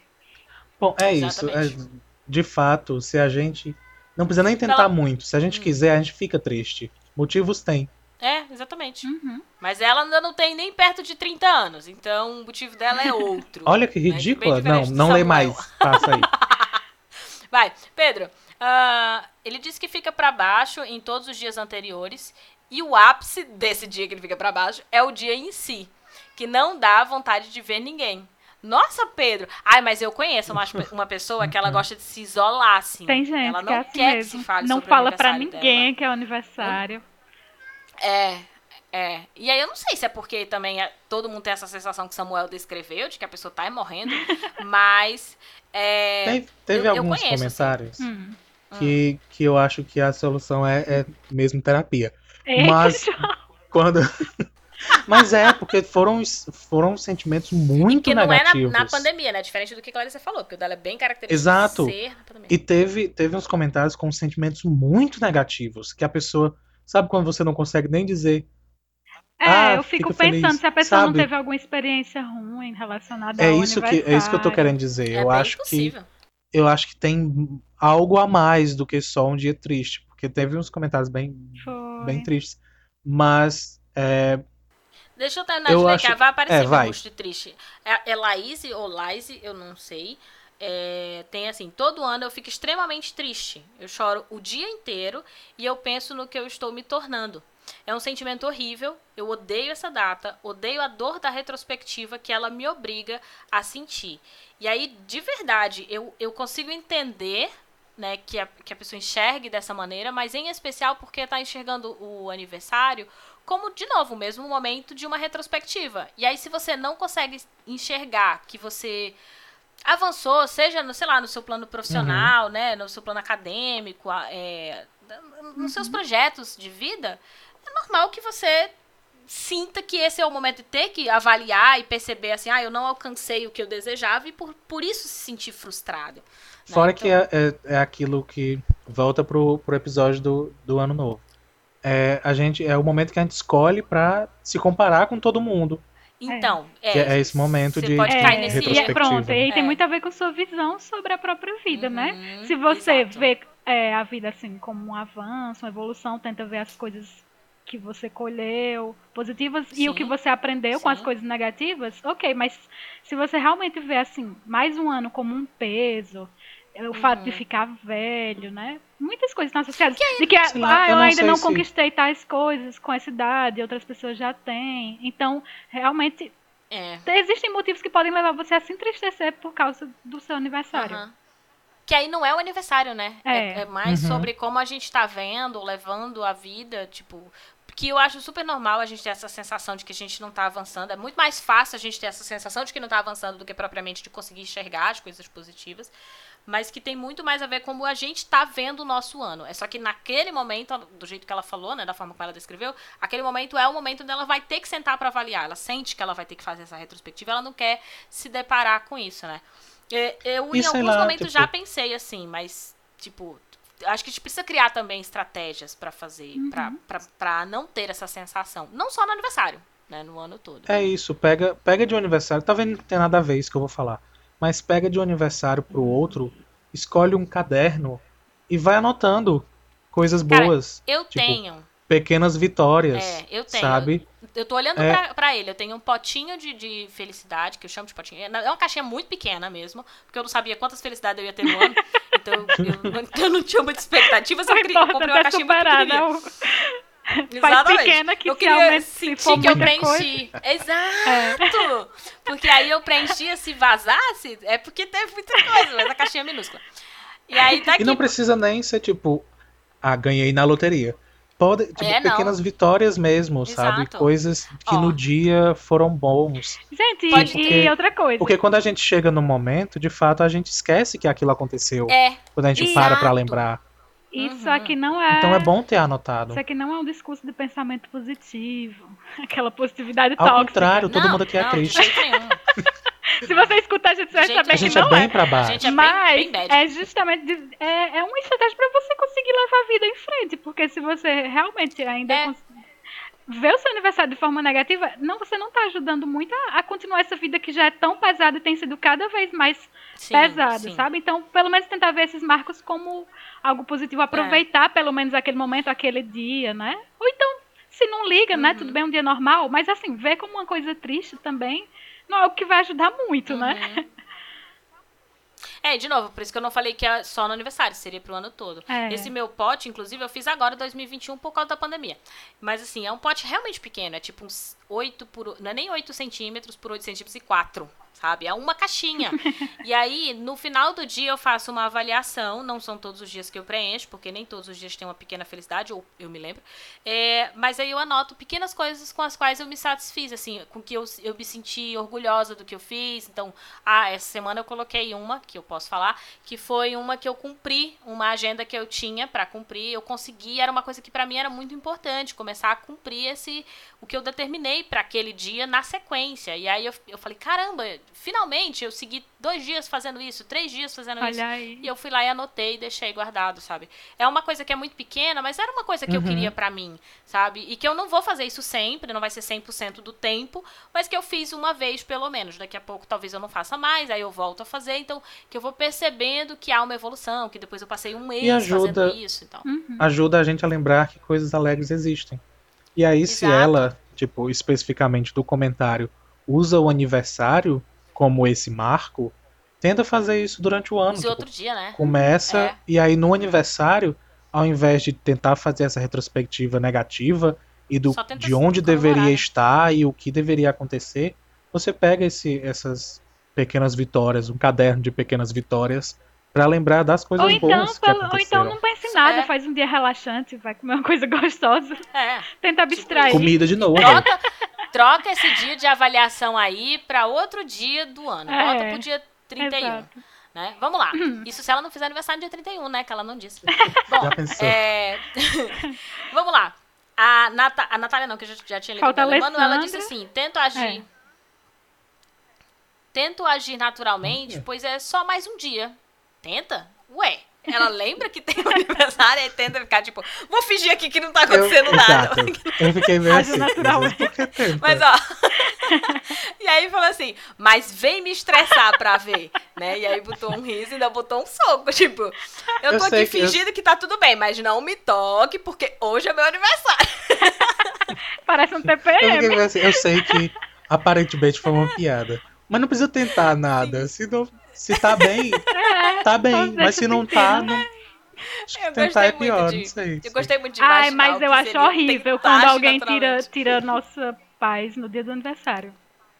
Bom, é isso. Exatamente. É, de fato, se a gente. Não precisa nem tentar muito. Se a gente Hum. quiser, a gente fica triste. Motivos tem. É, exatamente. Uhum. Mas ela ainda não tem nem perto de 30 anos. Então o motivo dela é outro. [LAUGHS] Olha que Bem ridícula. Não, diferente do não lê mais. Passa aí. [LAUGHS] Vai, Pedro. ah, ele disse que fica pra baixo em todos os dias anteriores e o ápice desse dia que ele fica pra baixo é o dia em si, que não dá vontade de ver ninguém. Nossa, Pedro. Ai, mas eu conheço uma, [LAUGHS] uma pessoa que ela gosta de se isolar, assim. Tem gente ela que não é assim quer mesmo. que se fale não sobre o fala pra aniversário ninguém que é o aniversário. É, é. E aí eu não sei se é porque também é- todo mundo tem essa sensação que Samuel descreveu, de que a pessoa tá morrendo, [LAUGHS] mas. É, Teve, teve eu- eu alguns conheço, assim. comentários Hum. que, que eu acho que a solução é, é mesmo terapia. Eita, Mas quando. [LAUGHS] Mas é, porque foram, foram sentimentos muito que não é negativos. na, na pandemia, né? Diferente do que a Clarissa falou, porque o dela é bem característico Exato. de ser na pandemia. E teve, teve uns comentários com sentimentos muito negativos, que a pessoa. Sabe quando você não consegue nem dizer. É, Ah, eu fico fica pensando feliz, se a pessoa não sabe? teve alguma experiência ruim relacionada É ao isso, que, é isso que eu tô querendo dizer. É eu bem acho que eu acho que tem algo a mais do que só um dia triste. Porque teve uns comentários bem, Foi. bem tristes. Mas é, Deixa eu terminar Eu de acho-. Vai aparecer é, vai. triste. É, é Laís ou Laise, eu não sei. É, tem assim, todo ano eu fico extremamente triste. Eu choro o dia inteiro e eu penso no que eu estou me tornando. É um sentimento horrível. Eu odeio essa data, odeio a dor da retrospectiva que ela me obriga a sentir. E aí, de verdade, eu, eu consigo entender né, que, a, que a pessoa enxergue dessa maneira, mas em especial porque está enxergando o aniversário como, de novo, o mesmo momento de uma retrospectiva. E aí, se você não consegue enxergar que você avançou, seja, no, sei lá, no seu plano profissional, né, no seu plano acadêmico, é, nos seus projetos de vida, é normal que você sinta que esse é o momento de ter que avaliar e perceber assim, ah, eu não alcancei o que eu desejava e por, por isso se sentir frustrado. né? Fora Então- que é, é, é aquilo que volta pro, pro episódio do, do ano novo. É, a gente, é o momento que a gente escolhe pra se comparar com todo mundo. Então, é, Que é esse momento você de- pode É, cair nesse e é, retrospectiva. pronto, e aí tem É. muito a ver com sua visão sobre a própria vida, né? Uhum, Se você exato. vê é, a vida assim como um avanço, uma evolução, tenta ver as coisas que você colheu, positivas, e o Sim, que você aprendeu com as sim. coisas negativas, ok, mas se você realmente vê assim, mais um ano como um peso, é, o fato de Uhum. ficar velho, né? Muitas coisas estão associadas. De que, lá, ah, eu eu não ainda não se- conquistei tais coisas com essa idade, outras pessoas já têm. Então, realmente, É. existem motivos que podem levar você a se entristecer por causa do seu aniversário. Aham. Que aí não é o aniversário, né? É. É, é mais Uhum. sobre como a gente tá vendo, levando a vida, tipo. que eu acho super normal a gente ter essa sensação de que a gente não tá avançando. É muito mais fácil a gente ter essa sensação de que não tá avançando do que propriamente de conseguir enxergar as coisas positivas. Mas que tem muito mais a ver com como a gente tá vendo o nosso ano. É só que naquele momento, do jeito que ela falou, né, da forma como ela descreveu, aquele momento é o momento onde ela vai ter que sentar para avaliar. Ela sente que ela vai ter que fazer essa retrospectiva, ela não quer se deparar com isso, né? Eu, em alguns lá, momentos, tipo... já pensei assim, mas, tipo, acho que a gente precisa criar também estratégias para fazer, uhum. para não ter essa sensação. Não só no aniversário, né? No ano todo. É isso, pega, pega de um aniversário. Tá vendo que não tem nada a ver isso que eu vou falar. Mas pega de um aniversário pro outro, escolhe um caderno e vai anotando coisas Cara, boas. Eu tipo, tenho. Pequenas vitórias. É, eu tenho. Sabe? Eu tô olhando é. pra, pra, ele. Eu tenho um potinho de, de felicidade, que eu chamo de potinho. É uma caixinha muito pequena mesmo, porque eu não sabia quantas felicidades eu ia ter no ano. [LAUGHS] então eu, eu, eu não tinha muita expectativa, só queria, eu comprei uma caixinha superar, muito. Exatamente. Faz pequena que eu queria sentir que eu preenchi. Coisa. Exato! É. Porque aí eu preenchia, se vazasse, é porque teve muita coisa, mas a caixinha é minúscula. E aí tá aqui. E não precisa nem ser tipo, ah, ganhei na loteria. Pode, tipo, é, pequenas vitórias mesmo, Exato. sabe? Coisas que Ó. no dia foram bons. Gente, porque, e outra coisa. Porque quando a gente chega no momento, de fato, a gente esquece que aquilo aconteceu. É. Quando a gente Exato. para pra lembrar. Isso uhum. aqui não é. Então é bom ter anotado. Isso aqui não é um discurso de pensamento positivo. [LAUGHS] Aquela positividade Ao tóxica. Ao contrário, todo não, mundo aqui é triste. [LAUGHS] Se você escutar, a gente vai saber a gente que é não bem é. pra baixo. É Mas bem, bem é justamente é, é uma estratégia para você conseguir levar a vida em frente, porque se você realmente ainda é. cons... vê o seu aniversário de forma negativa, não, você não está ajudando muito a, a, continuar essa vida que já é tão pesada e tem sido cada vez mais sim, pesada, sim. sabe? Então, pelo menos tentar ver esses marcos como algo positivo, aproveitar é. pelo menos aquele momento, aquele dia, né? Ou então, se não liga, né? uhum. né? Tudo bem, um dia normal, mas assim, ver como uma coisa triste também não é o que vai ajudar muito, né? uhum. né? É, de novo, por isso que eu não falei que é só no aniversário, seria pro ano todo. É. Esse meu pote, inclusive, eu fiz agora 2021 por causa da pandemia. Mas assim, é um pote realmente pequeno, é tipo uns 8 por. Não é nem 8 centímetros por 8 centímetros e 4 sabe? É uma caixinha. [LAUGHS] e aí, no final do dia, eu faço uma avaliação. Não são todos os dias que eu preencho, porque nem todos os dias tem uma pequena felicidade, ou eu me lembro. É, mas aí eu anoto pequenas coisas com as quais eu me satisfiz, assim, com que eu, eu me senti orgulhosa do que eu fiz. Então, ah, essa semana eu coloquei uma, que eu posso falar, que foi uma que eu cumpri, uma agenda que eu tinha para cumprir. Eu consegui, era uma coisa que para mim era muito importante, começar a cumprir esse o que eu determinei para aquele dia na sequência. E aí eu, eu falei, caramba, finalmente eu segui dois dias fazendo isso, três dias fazendo Olha isso. Aí. E eu fui lá e anotei e deixei guardado, sabe? É uma coisa que é muito pequena, mas era uma coisa que uhum. eu queria para mim, sabe? E que eu não vou fazer isso sempre, não vai ser 100% do tempo, mas que eu fiz uma vez pelo menos. Daqui a pouco talvez eu não faça mais, aí eu volto a fazer. Então, que eu vou percebendo que há uma evolução, que depois eu passei um mês ajuda, fazendo isso. Então. Uhum. Ajuda a gente a lembrar que coisas alegres existem. E aí, Exato. se ela, tipo, especificamente do comentário, usa o aniversário como esse marco, tenta fazer isso durante o ano. Use tipo, outro dia, né? Começa é. e aí no aniversário, ao invés de tentar fazer essa retrospectiva negativa e do de onde deveria né? estar e o que deveria acontecer, você pega esse, essas pequenas vitórias, um caderno de pequenas vitórias para lembrar das coisas ou então, boas que pelo, Ou então não nada, é. faz um dia relaxante, vai comer uma coisa [LAUGHS] gostosa. É. Tenta abstrair. Comida de novo. Troca, troca esse dia de avaliação aí para outro dia do ano. É. Bota pro dia 31. Exato. Né? Vamos lá. Isso se ela não fizer aniversário no dia 31, né? Que ela não disse. [LAUGHS] Bom, já pensou. É... [LAUGHS] Vamos lá. A, Nata... a Natália não, que eu já, já tinha lido. Falta dela. Mano, ela disse assim, tento agir... É. Tento agir naturalmente, pois é só mais um dia. Tenta? Ué, ela lembra que tem um [LAUGHS] aniversário e tenta ficar tipo, vou fingir aqui que não tá acontecendo eu, nada. Eu fiquei meio assim. Mas ó. [LAUGHS] e aí falou assim, mas vem me estressar pra ver, né? E aí botou um riso e ainda botou um soco, tipo, eu tô eu aqui fingindo que, eu... que tá tudo bem, mas não me toque porque hoje é meu aniversário. [LAUGHS] Parece um TPM. Eu, assim, eu sei que aparentemente foi uma piada, mas não precisa tentar nada, senão se tá bem, [LAUGHS] é, tá bem. Mas se não tá, não. Acho que tentar é pior, de, não sei. Eu gostei muito de Ai, mas eu acho horrível quando alguém tira, tira nossa paz no dia do aniversário.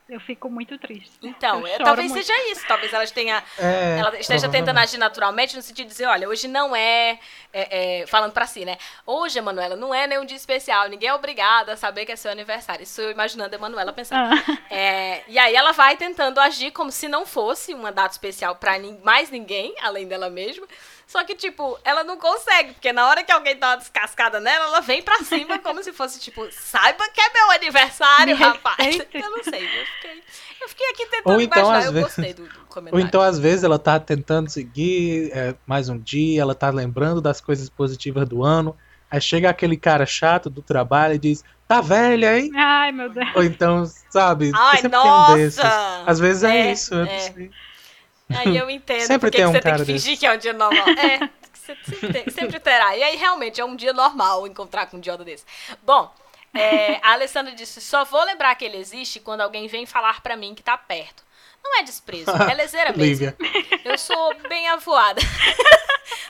Eu fico muito triste. Então, é, talvez muito. seja isso. Talvez ela tenha É, ela esteja tentando agir naturalmente no sentido de dizer, olha, hoje não é, é, é, falando pra si, né? Hoje, Emanuela, não é nenhum dia especial, ninguém é obrigado a saber que é seu aniversário. Isso eu imaginando a Emanuela pensando. Ah, É, e aí ela vai tentando agir como se não fosse uma data especial pra nin- mais ninguém, além dela mesma. Só que, tipo, ela não consegue, porque na hora que alguém dá uma descascada nela, ela vem pra cima como se fosse, tipo, saiba que é meu aniversário, Me rapaz. respeite. Eu não sei, eu fiquei, eu fiquei aqui tentando Ou então, imaginar, às eu vezes- gostei do, do Ou comentário. então, às vezes, ela tá tentando seguir é, mais um dia, ela tá lembrando das coisas positivas do ano. Aí chega aquele cara chato do trabalho e diz: Tá velha, hein? Ai, meu Deus. Ou então, sabe? Ai, tem um nossa! Às vezes é, É, isso. eu não é. Aí eu entendo Sempre porque tem que um você tem que fingir desse. que é um dia normal. [LAUGHS] É, sempre, tem- sempre terá. E aí, realmente, é um dia normal encontrar com um idiota desse. Bom, é, a Alessandra disse, só vou lembrar que ele existe quando alguém vem falar pra mim que tá perto. Não é desprezo, é leseira [LAUGHS] mesmo. Lívia. Eu sou bem avoada. [LAUGHS]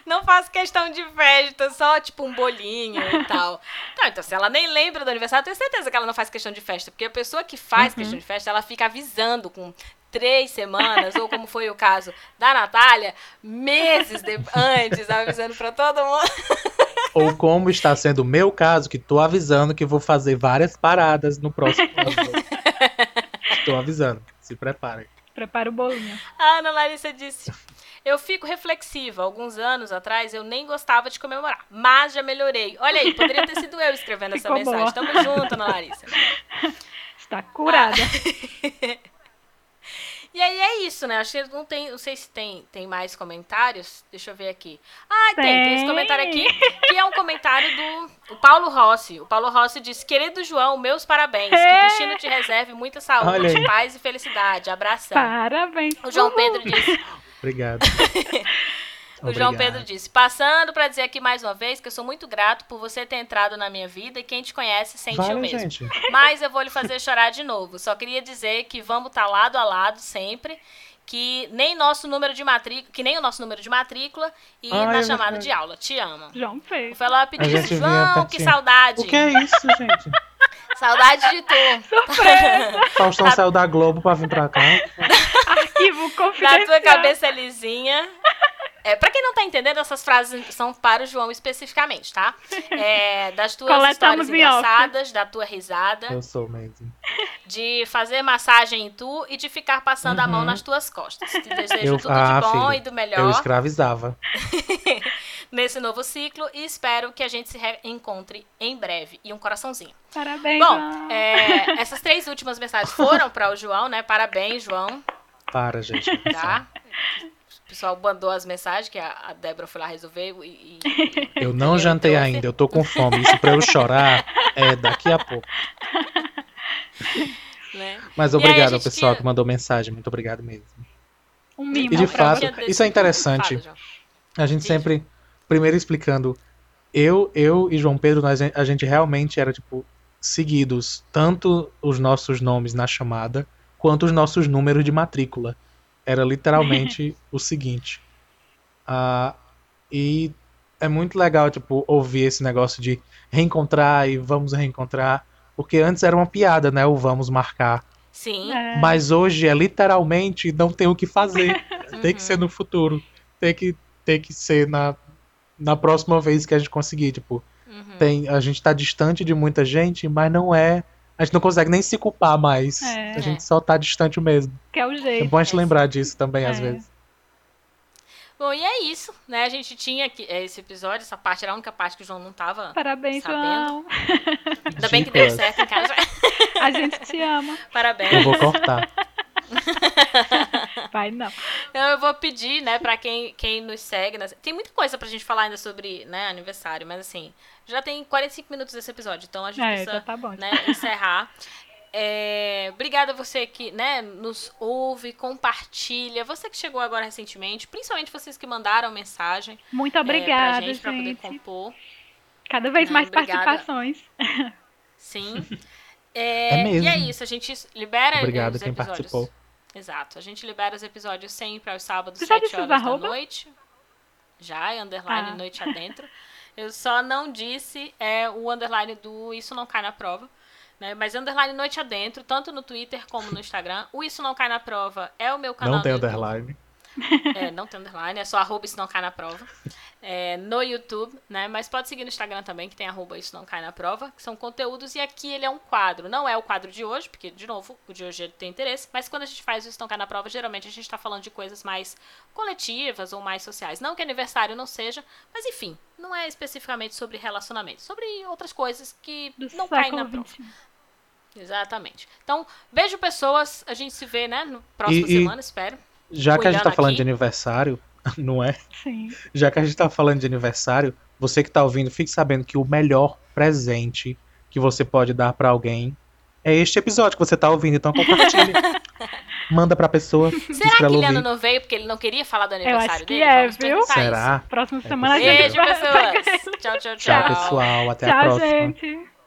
Não faço questão de festa, só tipo um bolinho e tal. Não, então se ela nem lembra do aniversário, eu tenho certeza que ela não faz questão de festa. Porque a pessoa que faz Uhum. questão de festa, ela fica avisando com três semanas, ou como foi o caso da Natália, meses de- antes, avisando pra todo mundo. Ou como está sendo o meu caso, que tô avisando que vou fazer várias paradas no próximo ano. Tô avisando. Se preparem. Prepara o bolinho. A Ana Larissa disse: Eu fico reflexiva. Alguns anos atrás eu nem gostava de comemorar, mas já melhorei. Olha aí, poderia ter sido eu escrevendo essa mensagem. boa. Tamo junto, Ana Larissa. Está curada. Isso, né? Acho que não tem. Não sei se tem, tem mais comentários. Deixa eu ver aqui. Ah, tem, tem esse Tem. comentário aqui, que é um comentário do o Paulo Rossi. O Paulo Rossi diz: Querido João, meus parabéns. Que o É. destino te reserve muita saúde, paz e felicidade. Abração. Parabéns. O João. Pedro disse. [LAUGHS] Obrigado. [LAUGHS] O João Obrigado. Pedro disse: Passando pra dizer aqui mais uma vez que eu sou muito grato por você ter entrado na minha vida e quem te conhece sente o Vale, mesmo. gente. Mas eu vou lhe fazer chorar de novo. Só queria dizer que vamos estar lado a lado sempre. Que nem nosso número de matrícula, que nem o nosso número de matrícula e Ai, na chamada de aula. Te amo. João O fez. Felipe A disse, João, que saudade. O que é isso, gente? Saudade de tu. Surpresa. [LAUGHS] Faustão Tá- saiu da Globo pra vir pra cá. Arquivo Da confidencial. tua cabeça lisinha. É, pra quem não tá entendendo, essas frases são para o João especificamente, tá? É, das tuas Coletamos histórias engraçadas, da tua risada, Eu sou mesmo. de fazer massagem em tu e de ficar passando a mão Uhum. nas tuas costas. Te desejo Eu- tudo ah, de bom filho, e do Eu melhor escravizava. [LAUGHS] nesse novo ciclo e espero que a gente se reencontre em breve. E um coraçãozinho. Parabéns, Bom, é, essas três últimas mensagens foram para o João, né? Parabéns, João, Para, gente. tá? O pessoal mandou as mensagens que a, Débora foi lá resolver e, e- Eu não Eu jantei trouxe. ainda, eu tô com fome. Isso pra eu chorar é daqui a pouco. né? Mas obrigado ao pessoal tinha- que mandou mensagem. Muito obrigado mesmo. Um mimo E de fato. Tinha isso é interessante. Fala. A gente Diz. sempre, primeiro explicando, eu, eu e João Pedro, nós, a gente realmente era, tipo, seguidos, tanto os nossos nomes na chamada, quanto os nossos números de matrícula. Era literalmente [LAUGHS] o seguinte. Ah, e é muito legal, tipo, ouvir esse negócio de reencontrar e vamos reencontrar, porque antes era uma piada, né, o vamos marcar. Sim. É. Mas hoje é literalmente não tem o que fazer. [LAUGHS] Tem que ser no futuro. Tem que, tem que ser na, na próxima vez que a gente conseguir. Tipo, Uhum. tem, a gente tá distante de muita gente, mas não é. A gente não consegue nem se culpar mais. É. A gente só tá distante mesmo. Que é o É jeito. bom a gente É, lembrar disso também, às É. vezes. Bom, e é isso, né? A gente tinha aqui, é, esse episódio, essa parte era a única parte que o João não tava. Parabéns, Sabendo. João. Ainda bem que deu certo em casa. A gente te ama. [LAUGHS] Eu Parabéns. vou cortar. [LAUGHS] Vai não. Então eu vou pedir, né, pra quem, quem nos segue. nas- Tem muita coisa pra gente falar ainda sobre, né, aniversário, mas assim, já tem 45 minutos desse episódio, então a gente É, precisa já tá né, encerrar. É, obrigada a você que né, nos ouve, compartilha. Você que chegou agora recentemente, principalmente vocês que mandaram mensagem Muito é, obrigada, pra gente, pra poder gente. compor. Cada vez mais obrigada. participações. [LAUGHS] Sim. É, É mesmo. E é isso, a gente libera Obrigado os quem episódios. participou. Exato, a gente libera os episódios sempre aos sábados, já 7 disse os horas da arroba? noite. Já, é underline Ah. noite adentro. Eu só não disse é, o underline do Isso Não Cai na Prova. né? Mas underline noite adentro, tanto no Twitter como no Instagram. O Isso Não Cai na Prova é o meu canal. Não tem no YouTube. É, não tem underline, é só arroba isso não cai na prova. É, no YouTube, né? Mas pode seguir no Instagram também, que tem arroba isso não cai na prova, que são conteúdos, e aqui ele é um quadro. Não é o quadro de hoje, porque, de novo, o de hoje ele tem interesse, mas quando a gente faz o Isso Não Cai na Prova, geralmente a gente tá falando de coisas mais coletivas ou mais sociais. Não que aniversário não seja, mas enfim, não é especificamente sobre relacionamento, sobre outras coisas que Do não caem na prova. Exatamente. Então, beijo pessoas, a gente se vê, né, no próxima E- e- semana, espero. Já que a gente tá falando aqui. de aniversário, [LAUGHS] não é? Sim. Já que a gente tá falando de aniversário, você que tá ouvindo, fique sabendo que o melhor presente que você pode dar pra alguém é este episódio que você tá ouvindo. Então compartilhe. [LAUGHS] Manda pra pessoa. Será pra que Liano não veio porque ele não queria falar do acho aniversário que dele? é, Vamos viu? Será? Próxima É semana a gente Beijo, vai. pessoas. Tchau, tchau, tchau. Tchau, pessoal. Até a Tchau, próxima. gente.